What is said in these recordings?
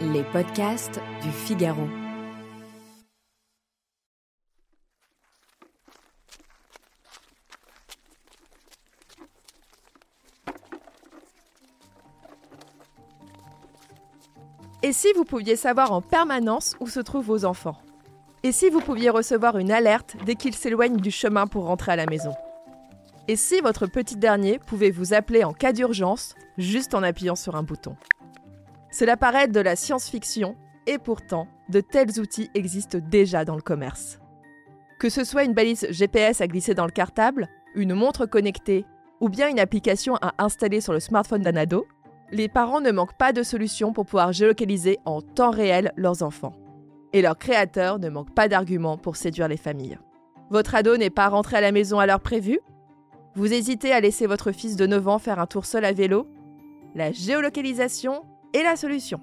Les podcasts du Figaro. Et si vous pouviez savoir en permanence où se trouvent vos enfants? Et si vous pouviez recevoir une alerte dès qu'ils s'éloignent du chemin pour rentrer à la maison? Et si votre petit dernier pouvait vous appeler en cas d'urgence juste en appuyant sur un bouton Cela paraît de la science-fiction et pourtant, de tels outils existent déjà dans le commerce. Que ce soit une balise GPS à glisser dans le cartable, une montre connectée ou bien une application à installer sur le smartphone d'un ado, les parents ne manquent pas de solutions pour pouvoir géolocaliser en temps réel leurs enfants. Et leurs créateurs ne manquent pas d'arguments pour séduire les familles. Votre ado n'est pas rentré à la maison à l'heure prévue? Vous hésitez à laisser votre fils de 9 ans faire un tour seul à vélo? La géolocalisation est la solution.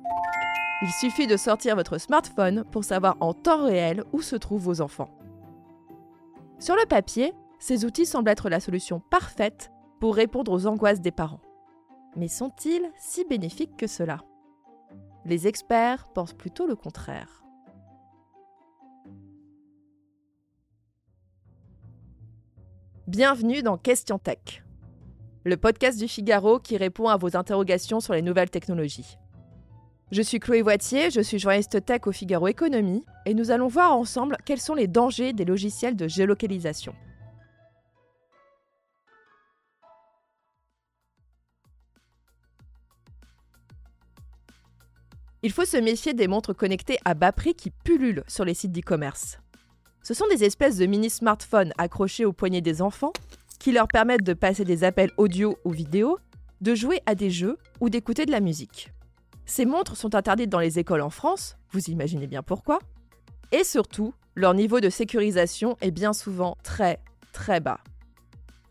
Il suffit de sortir votre smartphone pour savoir en temps réel où se trouvent vos enfants. Sur le papier, ces outils semblent être la solution parfaite pour répondre aux angoisses des parents. Mais sont-ils si bénéfiques que cela? Les experts pensent plutôt le contraire. Bienvenue dans Question Tech, le podcast du Figaro qui répond à vos interrogations sur les nouvelles technologies. Je suis Chloé Voitier, je suis journaliste tech au Figaro Économie et nous allons voir ensemble quels sont les dangers des logiciels de géolocalisation. Il faut se méfier des montres connectées à bas prix qui pullulent sur les sites d'e-commerce. Ce sont des espèces de mini smartphones accrochés au poignet des enfants qui leur permettent de passer des appels audio ou vidéo, de jouer à des jeux ou d'écouter de la musique. Ces montres sont interdites dans les écoles en France, vous imaginez bien pourquoi. Et surtout, leur niveau de sécurisation est bien souvent très, très bas.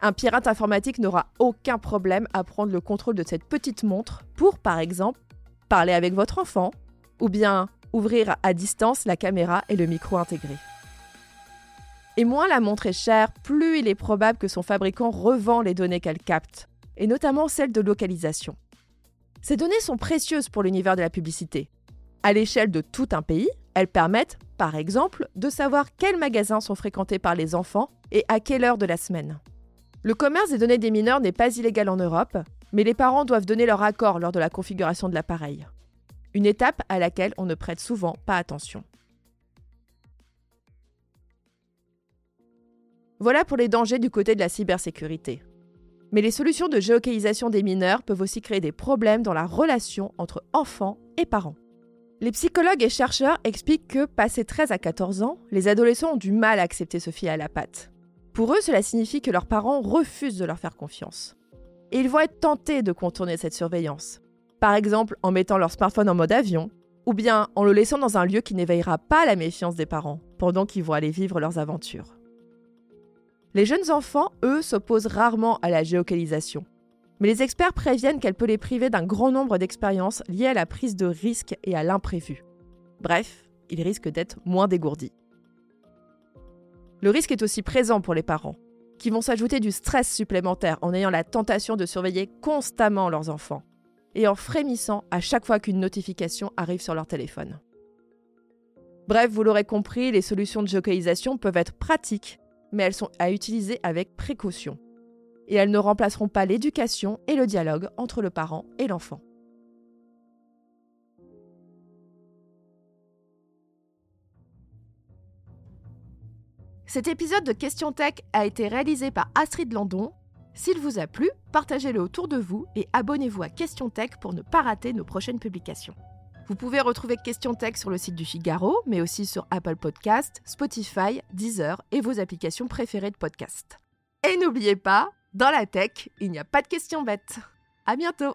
Un pirate informatique n'aura aucun problème à prendre le contrôle de cette petite montre pour, par exemple, parler avec votre enfant ou bien ouvrir à distance la caméra et le micro intégré. Et moins la montre est chère, plus il est probable que son fabricant revend les données qu'elle capte, et notamment celles de localisation. Ces données sont précieuses pour l'univers de la publicité. À l'échelle de tout un pays, elles permettent, par exemple, de savoir quels magasins sont fréquentés par les enfants et à quelle heure de la semaine. Le commerce des données des mineurs n'est pas illégal en Europe, mais les parents doivent donner leur accord lors de la configuration de l'appareil. Une étape à laquelle on ne prête souvent pas attention. Voilà pour les dangers du côté de la cybersécurité. Mais les solutions de géolocalisation des mineurs peuvent aussi créer des problèmes dans la relation entre enfants et parents. Les psychologues et chercheurs expliquent que, passé 13 à 14 ans, les adolescents ont du mal à accepter ce fil à la patte. Pour eux, cela signifie que leurs parents refusent de leur faire confiance. Et ils vont être tentés de contourner cette surveillance. Par exemple, en mettant leur smartphone en mode avion, ou bien en le laissant dans un lieu qui n'éveillera pas la méfiance des parents pendant qu'ils vont aller vivre leurs aventures. Les jeunes enfants, eux, s'opposent rarement à la géocalisation. Mais les experts préviennent qu'elle peut les priver d'un grand nombre d'expériences liées à la prise de risques et à l'imprévu. Bref, ils risquent d'être moins dégourdis. Le risque est aussi présent pour les parents, qui vont s'ajouter du stress supplémentaire en ayant la tentation de surveiller constamment leurs enfants et en frémissant à chaque fois qu'une notification arrive sur leur téléphone. Bref, vous l'aurez compris, les solutions de géocalisation peuvent être pratiques, mais elles sont à utiliser avec précaution. Et elles ne remplaceront pas l'éducation et le dialogue entre le parent et l'enfant. Cet épisode de Question Tech a été réalisé par Astrid Landon. S'il vous a plu, partagez-le autour de vous et abonnez-vous à Question Tech pour ne pas rater nos prochaines publications. Vous pouvez retrouver Question Tech sur le site du Figaro, mais aussi sur Apple Podcast, Spotify, Deezer et vos applications préférées de podcast. Et n'oubliez pas, dans la tech, il n'y a pas de questions bêtes. À bientôt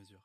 mesure.